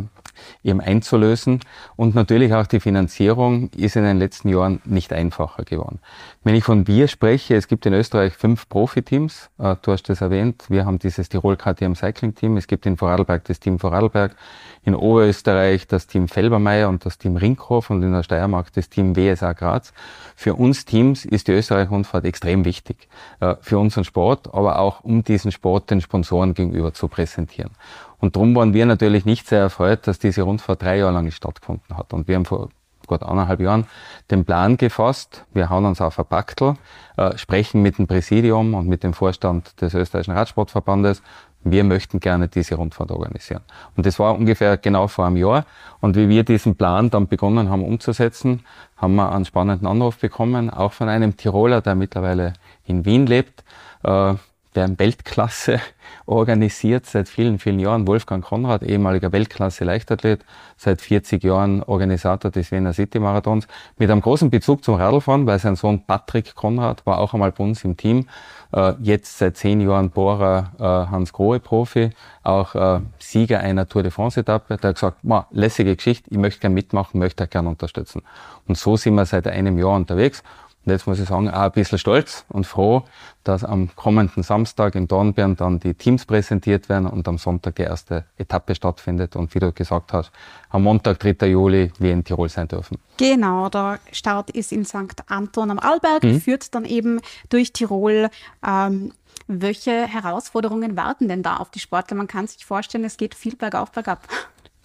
eben einzulösen. Und natürlich auch die Finanzierung ist in den letzten Jahren nicht einfacher geworden. Wenn ich von wir spreche, es gibt in Österreich fünf Profiteams. Äh, du hast das erwähnt. Wir haben dieses Tirol KTM Cycling Team. Es gibt in Vorarlberg das Team Vorarlberg. In Oberösterreich das Team Felbermeier und das Team Rinkhof und in der Steiermark das Team WSA Graz. Für uns Teams ist die Österreich-Rundfahrt extrem wichtig. Äh, für unseren Sport, aber auch um diesen Sport den Sponsoren gegenüber zu präsentieren. Und darum waren wir natürlich nicht sehr erfreut, dass diese Rundfahrt drei Jahre lang stattgefunden hat. Und wir haben vor gut anderthalb Jahren den Plan gefasst. Wir hauen uns auf ein Paktel, äh, sprechen mit dem Präsidium und mit dem Vorstand des österreichischen Radsportverbandes. Wir möchten gerne diese Rundfahrt organisieren. Und das war ungefähr genau vor einem Jahr. Und wie wir diesen Plan dann begonnen haben umzusetzen, haben wir einen spannenden Anruf bekommen, auch von einem Tiroler, der mittlerweile in Wien lebt, äh, der Weltklasse [LAUGHS] organisiert seit vielen, vielen Jahren. Wolfgang Konrad, ehemaliger Weltklasse Leichtathlet, seit 40 Jahren Organisator des Wiener City Marathons, mit einem großen Bezug zum Radlfahren, weil sein Sohn Patrick Konrad war auch einmal bei uns im Team. Äh, jetzt seit zehn Jahren Bohrer äh, Hans Grohe Profi, auch äh, Sieger einer Tour de France Etappe. Der hat gesagt, lässige Geschichte, ich möchte gerne mitmachen, möchte gerne unterstützen. Und so sind wir seit einem Jahr unterwegs. Und jetzt muss ich sagen, auch ein bisschen stolz und froh, dass am kommenden Samstag in Dornbirn dann die Teams präsentiert werden und am Sonntag die erste Etappe stattfindet und wie du gesagt hast, am Montag, 3. Juli, wir in Tirol sein dürfen. Genau, der Start ist in St. Anton am Arlberg, mhm. führt dann eben durch Tirol. Ähm, welche Herausforderungen warten denn da auf die Sportler? Man kann sich vorstellen, es geht viel bergauf, bergab.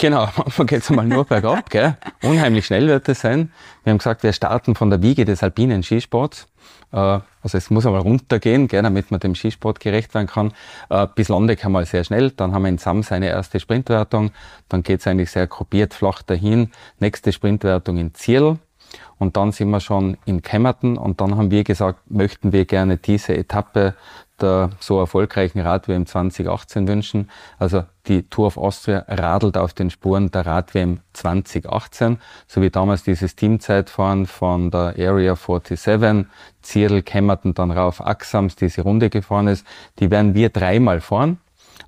Genau, [LAUGHS] am Anfang geht es einmal nur bergab, gell? Unheimlich schnell wird es sein. Wir haben gesagt, wir starten von der Wiege des alpinen Skisports. Äh, also es muss einmal runtergehen, gell, damit man dem Skisport gerecht werden kann. Äh, bis Landeck einmal sehr schnell. Dann haben wir in Sams eine erste Sprintwertung. Dann geht es eigentlich sehr gruppiert flach dahin. Nächste Sprintwertung in Zierl. Und dann sind wir schon in Kämmerten und dann haben wir gesagt, möchten wir gerne diese Etappe der so erfolgreichen Rad-WM 2018 wünschen. Also die Tour of Austria radelt auf den Spuren der Rad-WM 2018, so wie damals dieses Teamzeitfahren von der Area 47, Zierl, Kemmerton, dann rauf Axams, diese Runde gefahren ist. Die werden wir dreimal fahren.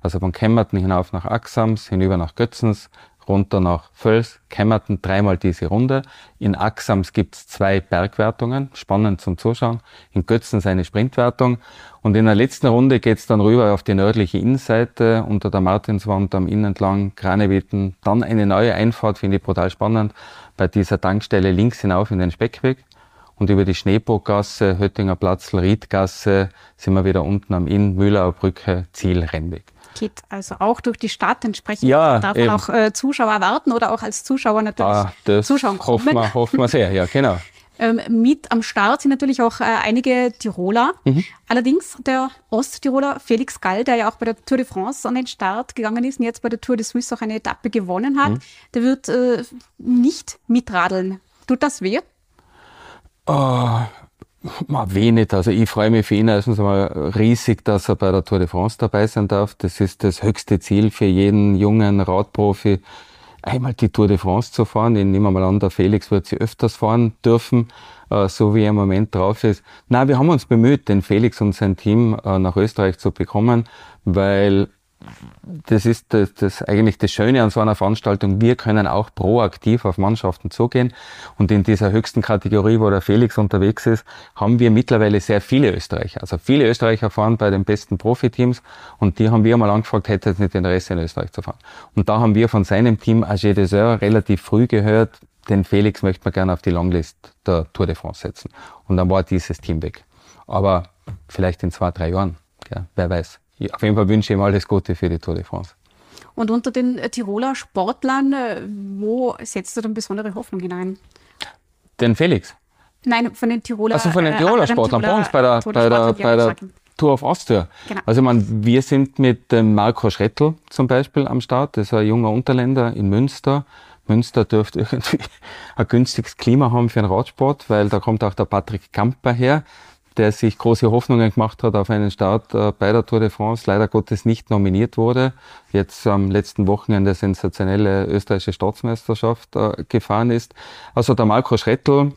Also von Kemmerton hinauf nach Axams, hinüber nach Götzens, runter nach Völs, Kämmerten, dreimal diese Runde. In Axams gibt's zwei Bergwertungen, spannend zum Zuschauen. In Götzens eine Sprintwertung. Und in der letzten Runde geht's dann rüber auf die nördliche Innenseite, unter der Martinswand am Inn entlang, Kranewitten. Dann eine neue Einfahrt, finde ich brutal spannend, bei dieser Tankstelle links hinauf in den Speckweg. Und über die Schneeburggasse, Höttinger Platzl, Riedgasse sind wir wieder unten am Inn, Mühlauer Brücke, Ziel Rennweg geht also auch durch die Stadt. Entsprechend ja, darf man auch äh, Zuschauer erwarten oder auch als Zuschauer natürlich ah, das zuschauen kommen. Hoffen wir, hoffen wir sehr, ja, [LAUGHS] genau. Ähm, mit am Start sind natürlich auch äh, einige Tiroler. Mhm. Allerdings der Osttiroler Felix Gall, der ja auch bei der Tour de France an den Start gegangen ist und jetzt bei der Tour de Suisse auch eine Etappe gewonnen hat, mhm. der wird äh, nicht mitradeln. Tut das weh? Oh, Wenig. Also ich freue mich für ihn erstens mal riesig, dass er bei der Tour de France dabei sein darf. Das ist das höchste Ziel für jeden jungen Radprofi, einmal die Tour de France zu fahren. Ich nehme mal an, der Felix wird sie öfters fahren dürfen, äh, so wie er im Moment drauf ist. Na, wir haben uns bemüht, den Felix und sein Team äh, nach Österreich zu bekommen, weil das ist das, das eigentlich das Schöne an so einer Veranstaltung. Wir können auch proaktiv auf Mannschaften zugehen. Und in dieser höchsten Kategorie, wo der Felix unterwegs ist, haben wir mittlerweile sehr viele Österreicher. Also viele Österreicher fahren bei den besten Profiteams. Und die haben wir mal angefragt, hätte es nicht Interesse in Österreich zu fahren. Und da haben wir von seinem Team AG Desert relativ früh gehört, den Felix möchte man gerne auf die Longlist der Tour de France setzen. Und dann war dieses Team weg. Aber vielleicht in zwei, drei Jahren. Ja, wer weiß auf jeden Fall wünsche ich ihm alles Gute für die Tour de France. Und unter den Tiroler Sportlern, äh, wo setzt du denn besondere Hoffnung hinein? Den Felix? Nein, von den Tiroler Also von den äh, Tiroler äh, Sportlern. Bei uns, bei der, bei der, bei der Tour of Austria. Genau. Also man, wir sind mit dem Marco Schrettel zum Beispiel am Start. Das ist ein junger Unterländer in Münster. Münster dürfte [LAUGHS] irgendwie ein günstiges Klima haben für den Radsport, weil da kommt auch der Patrick Kamper her, der sich große Hoffnungen gemacht hat auf einen Start äh, bei der Tour de France, leider Gottes nicht nominiert wurde, jetzt am letzten Wochenende sensationelle österreichische Staatsmeisterschaft äh, gefahren ist. Also der Marco Schrettel,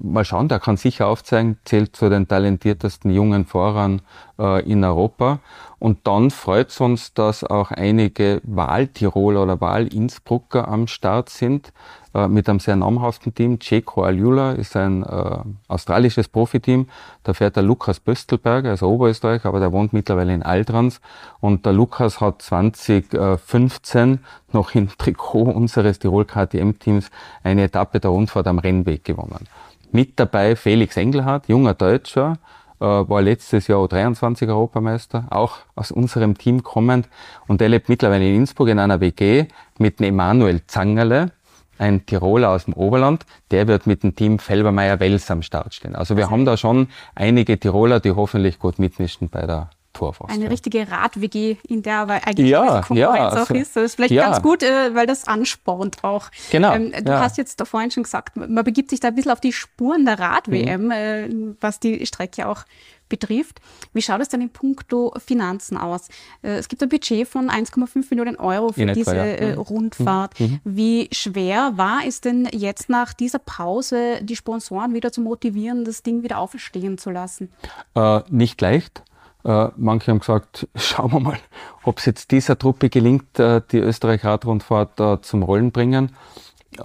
mal schauen, der kann sicher aufzeigen, zählt zu den talentiertesten jungen Fahrern äh, in Europa. Und dann freut es uns, dass auch einige Wahltiroler oder Wahl-Innsbrucker am Start sind äh, mit einem sehr namhaften Team. Ceco Aljula ist ein äh, australisches Profiteam. Da fährt der Lukas Böstelberger, also Oberösterreich, aber der wohnt mittlerweile in Altrans. Und der Lukas hat 2015 noch im Trikot unseres Tirol KTM-Teams eine Etappe der Rundfahrt am Rennweg gewonnen. Mit dabei Felix Engelhardt, junger Deutscher, äh, war letztes Jahr 23 Europameister, auch aus unserem Team kommend. Und er lebt mittlerweile in Innsbruck in einer WG mit dem Emanuel Zangerle, ein Tiroler aus dem Oberland, der wird mit dem Team Felbermeier-Wels am Start stehen. Also wir haben da schon einige Tiroler, die hoffentlich gut mitmischen bei der Torfaust. Eine ja. richtige Rad-WG, in der aber eigentlich ja, ja, also, auch ist. Das ist vielleicht ja. ganz gut, äh, weil das anspornt auch. Genau. Ähm, du ja. hast jetzt da vorhin schon gesagt, man begibt sich da ein bisschen auf die Spuren der Rad-WM, mhm. äh, was die Strecke auch betrifft. Wie schaut es denn in puncto Finanzen aus? Äh, es gibt ein Budget von 1,5 Millionen Euro für diese ja. äh, mhm. Rundfahrt. Mhm. Wie schwer war es denn jetzt nach dieser Pause, die Sponsoren wieder zu motivieren, das Ding wieder auferstehen zu lassen? Äh, nicht leicht. Äh, manche haben gesagt, [LAUGHS] schauen wir mal, ob es jetzt dieser Truppe gelingt, äh, die Österreich-Radrundfahrt äh, zum Rollen bringen.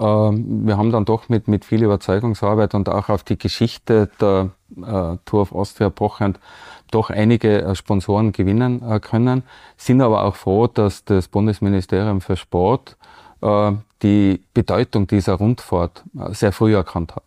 Ähm, wir haben dann doch mit, mit viel Überzeugungsarbeit und auch auf die Geschichte der Tour of Austria pochend doch einige Sponsoren gewinnen können, sind aber auch froh, dass das Bundesministerium für Sport die Bedeutung dieser Rundfahrt sehr früh erkannt hat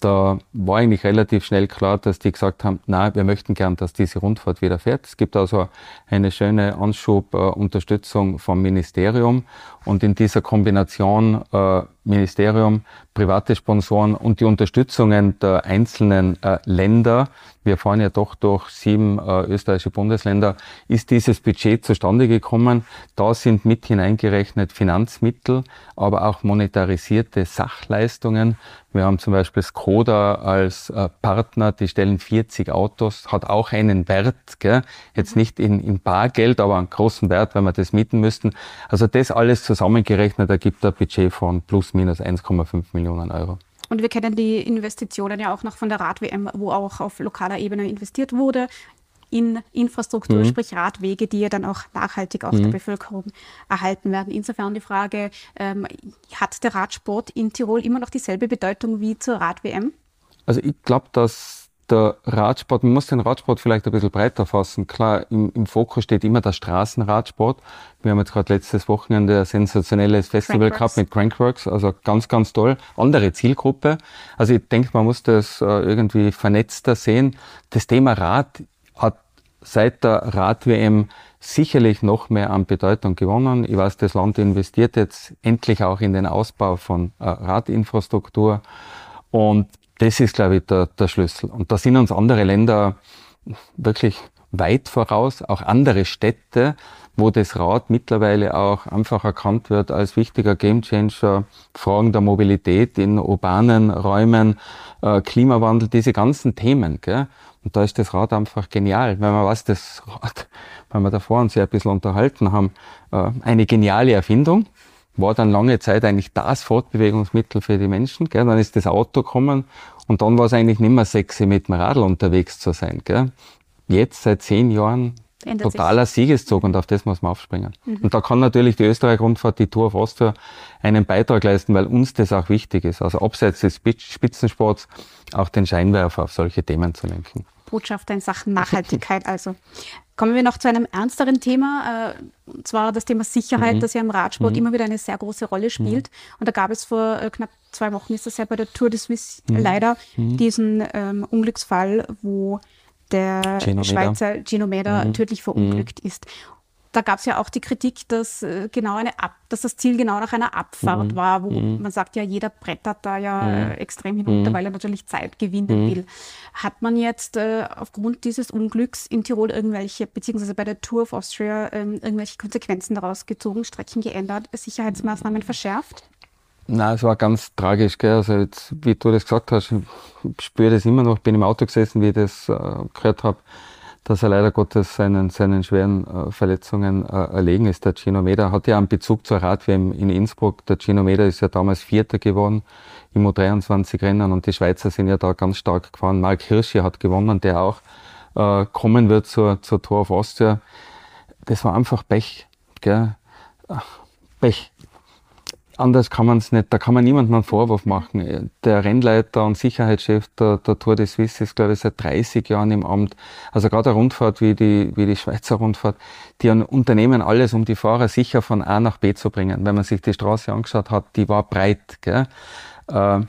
da war eigentlich relativ schnell klar, dass die gesagt haben, na, wir möchten gern, dass diese Rundfahrt wieder fährt. Es gibt also eine schöne Anschubunterstützung vom Ministerium und in dieser Kombination äh, Ministerium, private Sponsoren und die Unterstützungen der einzelnen äh, Länder, wir fahren ja doch durch sieben äh, österreichische Bundesländer, ist dieses Budget zustande gekommen. Da sind mit hineingerechnet Finanzmittel, aber auch monetarisierte Sachleistungen. Wir haben zum Beispiel Skoda als äh, Partner, die stellen 40 Autos, hat auch einen Wert, gell? jetzt nicht in, in Bargeld, aber einen großen Wert, wenn wir das mieten müssten. Also das alles zusammengerechnet ergibt ein Budget von plus minus 1,5 Millionen Euro. Und wir kennen die Investitionen ja auch noch von der Rad-WM, wo auch auf lokaler Ebene investiert wurde in Infrastruktur, mhm. sprich Radwege, die ja dann auch nachhaltig auch mhm. der Bevölkerung erhalten werden. Insofern die Frage, ähm, hat der Radsport in Tirol immer noch dieselbe Bedeutung wie zur Rad-WM? Also ich glaube, dass der Radsport, man muss den Radsport vielleicht ein bisschen breiter fassen. Klar, im, im Fokus steht immer der Straßenradsport. Wir haben jetzt gerade letztes Wochenende ein sensationelles Festival gehabt mit Crankworks, also ganz, ganz toll. Andere Zielgruppe. Also ich denke, man muss das äh, irgendwie vernetzter sehen. Das Thema Rad hat seit der Rad-WM sicherlich noch mehr an Bedeutung gewonnen. Ich weiß, das Land investiert jetzt endlich auch in den Ausbau von äh, Radinfrastruktur. Und das ist, glaube ich, der, der Schlüssel. Und da sind uns andere Länder wirklich weit voraus, auch andere Städte, wo das Rad mittlerweile auch einfach erkannt wird als wichtiger Gamechanger, Fragen der Mobilität in urbanen Räumen, äh, Klimawandel, diese ganzen Themen. Gell? Und da ist das Rad einfach genial. Wenn man weiß, das Rad, [LAUGHS] weil wir davor uns ja ein bisschen unterhalten haben, äh, eine geniale Erfindung, war dann lange Zeit eigentlich das Fortbewegungsmittel für die Menschen. Gell? Dann ist das Auto gekommen und dann war es eigentlich nicht mehr sexy, mit dem Radl unterwegs zu sein. Gell? Jetzt seit zehn Jahren Ändert totaler sich. Siegeszug und auf das muss man aufspringen. Mhm. Und da kann natürlich die Österreich-Rundfahrt, die Tour of Austria, einen Beitrag leisten, weil uns das auch wichtig ist. Also abseits des Spitzensports auch den Scheinwerfer auf solche Themen zu lenken. Botschafter in Sachen Nachhaltigkeit also. Kommen wir noch zu einem ernsteren Thema, äh, und zwar das Thema Sicherheit, mhm. das ja im Radsport mhm. immer wieder eine sehr große Rolle spielt. Mhm. Und da gab es vor äh, knapp zwei Wochen, ist das ja bei der Tour de Suisse mhm. leider, mhm. diesen ähm, Unglücksfall, wo der Genomeda. Schweizer Genomeda mhm. tödlich verunglückt ist. Da gab es ja auch die Kritik, dass, äh, genau eine Ab dass das Ziel genau nach einer Abfahrt mhm. war, wo mhm. man sagt ja, jeder brettert da ja mhm. äh, extrem hinunter, mhm. weil er natürlich Zeit gewinnen mhm. will. Hat man jetzt äh, aufgrund dieses Unglücks in Tirol irgendwelche, beziehungsweise bei der Tour of Austria, ähm, irgendwelche Konsequenzen daraus gezogen, Strecken geändert, Sicherheitsmaßnahmen verschärft? Na, es war ganz tragisch, gell? Also jetzt, wie du das gesagt hast, ich spüre das immer noch, bin im Auto gesessen, wie ich das äh, gehört habe dass er leider Gottes seinen, seinen schweren äh, Verletzungen äh, erlegen ist. Der Gino Meda hat ja einen Bezug zur Radwm in Innsbruck. Der Gino Meda ist ja damals Vierter geworden im U23 Rennen und die Schweizer sind ja da ganz stark gefahren. Mark Hirschi hat gewonnen, der auch äh, kommen wird zur, zur Tour of Austria. Das war einfach Pech. Gell? Pech anders kann man es nicht, da kann man niemandem einen Vorwurf machen. Der Rennleiter und Sicherheitschef der, der Tour de Suisse ist, glaube ich, seit 30 Jahren im Amt. Also gerade eine Rundfahrt wie die, wie die Schweizer Rundfahrt, die unternehmen alles, um die Fahrer sicher von A nach B zu bringen. Wenn man sich die Straße angeschaut hat, die war breit. Gell? Äh,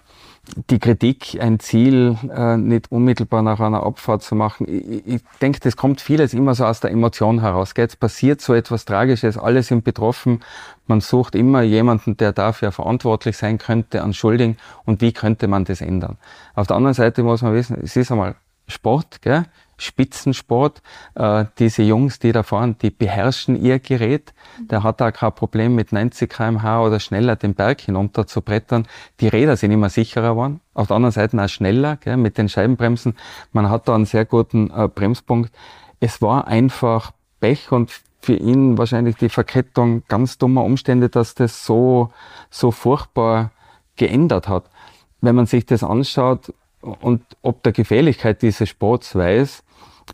die Kritik, ein Ziel äh, nicht unmittelbar nach einer Abfahrt zu machen. Ich, ich denke, das kommt vieles immer so aus der Emotion heraus. Jetzt passiert so etwas Tragisches, alle sind betroffen. Man sucht immer jemanden, der dafür verantwortlich sein könnte, an Schuldigen und wie könnte man das ändern. Auf der anderen Seite muss man wissen, es ist einmal Sport, gell? Spitzensport. Äh, diese Jungs, die da fahren, die beherrschen ihr Gerät. Der hat da kein Problem mit 90 kmh oder schneller den Berg hinunter zu brettern. Die Räder sind immer sicherer geworden. Auf der anderen Seite auch schneller gell, mit den Scheibenbremsen. Man hat da einen sehr guten äh, Bremspunkt. Es war einfach Pech und für ihn wahrscheinlich die Verkettung ganz dummer Umstände, dass das so, so furchtbar geändert hat. Wenn man sich das anschaut und ob der Gefährlichkeit dieses Sports weiß,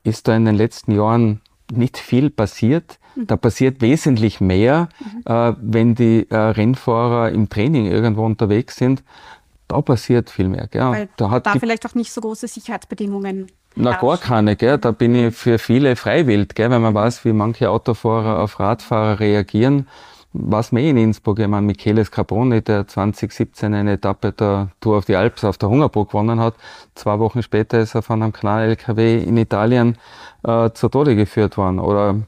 ist da in den letzten Jahren nicht viel passiert. Da passiert wesentlich mehr, mhm. äh, wenn die äh, Rennfahrer im Training irgendwo unterwegs sind. Da passiert viel mehr. Gell? Weil da hat da vielleicht auch nicht so große Sicherheitsbedingungen. Na, gar keine, gell? Da bin ich für viele freiwillig, gell? Wenn man weiß, wie manche Autofahrer auf Radfahrer reagieren was mehr in Innsbruck. Ich meine, Michele Scarponi, der 2017 eine Etappe der Tour auf die Alps auf der Hungerburg gewonnen hat. Zwei Wochen später ist er von einem Knall-LKW in Italien äh, zu Tode geführt worden. Oder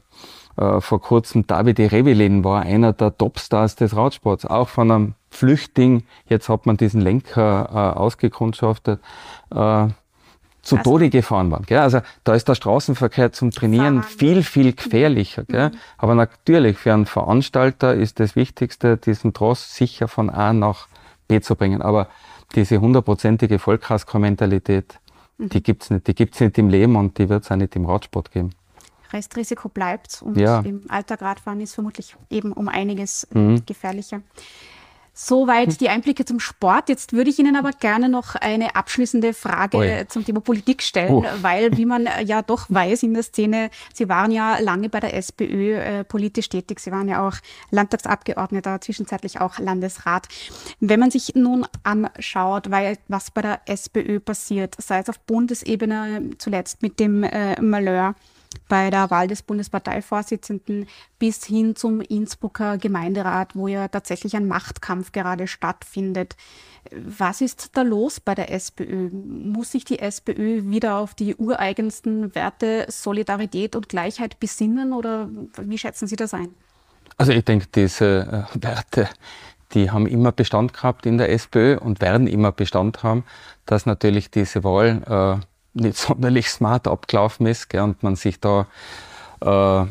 äh, vor kurzem Davide Revelin war einer der Topstars des Radsports, auch von einem Flüchtling. Jetzt hat man diesen Lenker äh, ausgekundschaftet. Äh, zu also, Tode gefahren waren. Gell? Also da ist der Straßenverkehr zum Trainieren fahren. viel, viel gefährlicher. Gell? Mhm. Aber natürlich, für einen Veranstalter ist das Wichtigste, diesen Tross sicher von A nach B zu bringen. Aber diese hundertprozentige Vollkasko-Mentalität, mhm. die gibt's nicht. Die gibt's nicht im Leben und die wird's auch nicht im Radsport geben. Restrisiko bleibt und ja. im Alltag Radfahren ist vermutlich eben um einiges mhm. gefährlicher. Soweit die Einblicke zum Sport. Jetzt würde ich Ihnen aber gerne noch eine abschließende Frage Oi. zum Thema Politik stellen, oh. weil, wie man ja doch weiß in der Szene, Sie waren ja lange bei der SPÖ äh, politisch tätig. Sie waren ja auch Landtagsabgeordneter, zwischenzeitlich auch Landesrat. Wenn man sich nun anschaut, weil, was bei der SPÖ passiert, sei es auf Bundesebene zuletzt mit dem äh, Malheur, bei der Wahl des Bundesparteivorsitzenden bis hin zum Innsbrucker Gemeinderat, wo ja tatsächlich ein Machtkampf gerade stattfindet. Was ist da los bei der SPÖ? Muss sich die SPÖ wieder auf die ureigensten Werte Solidarität und Gleichheit besinnen oder wie schätzen Sie das ein? Also ich denke, diese äh, Werte, die haben immer Bestand gehabt in der SPÖ und werden immer Bestand haben, dass natürlich diese Wahl äh, nicht sonderlich smart abgelaufen ist gell, und man sich da äh,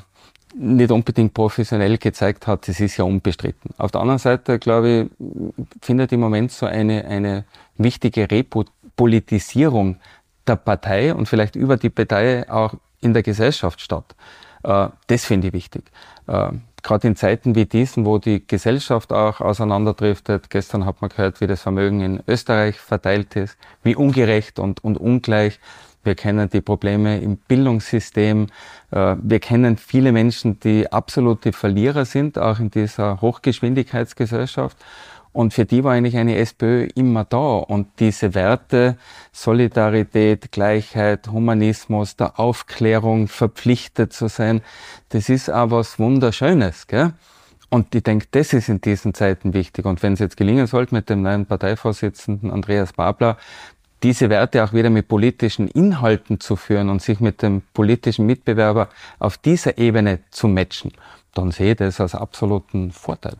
nicht unbedingt professionell gezeigt hat, das ist ja unbestritten. Auf der anderen Seite, glaube ich, findet im Moment so eine, eine wichtige Repolitisierung der Partei und vielleicht über die Partei auch in der Gesellschaft statt. Äh, das finde ich wichtig. Äh, Gerade in Zeiten wie diesen, wo die Gesellschaft auch auseinanderdriftet. Gestern hat man gehört, wie das Vermögen in Österreich verteilt ist, wie ungerecht und, und ungleich. Wir kennen die Probleme im Bildungssystem. Äh, wir kennen viele Menschen, die absolute Verlierer sind, auch in dieser Hochgeschwindigkeitsgesellschaft. Und für die war eigentlich eine SPÖ immer da. Und diese Werte, Solidarität, Gleichheit, Humanismus, der Aufklärung, verpflichtet zu sein, das ist auch was Wunderschönes. Gell? Und ich denke, das ist in diesen Zeiten wichtig. Und wenn es jetzt gelingen sollte mit dem neuen Parteivorsitzenden Andreas Babler, diese Werte auch wieder mit politischen Inhalten zu führen und sich mit dem politischen Mitbewerber auf dieser Ebene zu matchen, dann sehe ich das als absoluten Vorteil.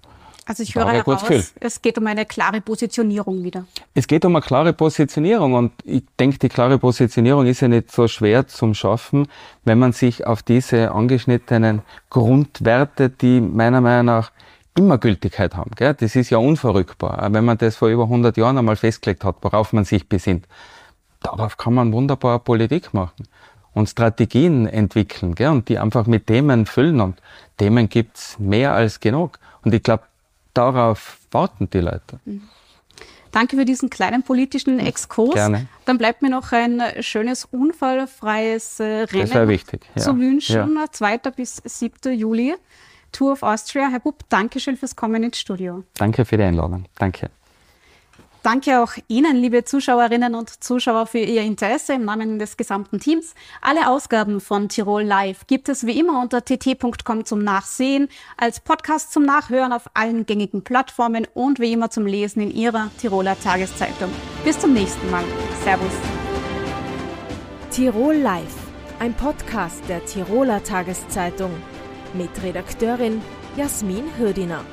Also ich höre heraus, es geht um eine klare Positionierung wieder. Es geht um eine klare Positionierung und ich denke, die klare Positionierung ist ja nicht so schwer zum Schaffen, wenn man sich auf diese angeschnittenen Grundwerte, die meiner Meinung nach immer Gültigkeit haben. Gell? Das ist ja unverrückbar. Wenn man das vor über 100 Jahren einmal festgelegt hat, worauf man sich besinnt. Darauf kann man wunderbar Politik machen und Strategien entwickeln gell? und die einfach mit Themen füllen. Und Themen gibt's mehr als genug. Und ich glaube, darauf warten die Leute. Mhm. Danke für diesen kleinen politischen Exkurs. Gerne. Dann bleibt mir noch ein schönes, unfallfreies äh, Rennen wichtig, ja. zu wünschen. Ja. 2. bis 7. Juli. Tour of Austria. Herr Bub, danke schön fürs Kommen ins Studio. Danke für die Einladung. Danke. Danke auch Ihnen, liebe Zuschauerinnen und Zuschauer, für Ihr Interesse im Namen des gesamten Teams. Alle Ausgaben von Tirol Live gibt es wie immer unter tt.com zum Nachsehen, als Podcast zum Nachhören auf allen gängigen Plattformen und wie immer zum Lesen in Ihrer Tiroler Tageszeitung. Bis zum nächsten Mal. Servus. Tirol Live, ein Podcast der Tiroler Tageszeitung mit Redakteurin Jasmin Hürdiner.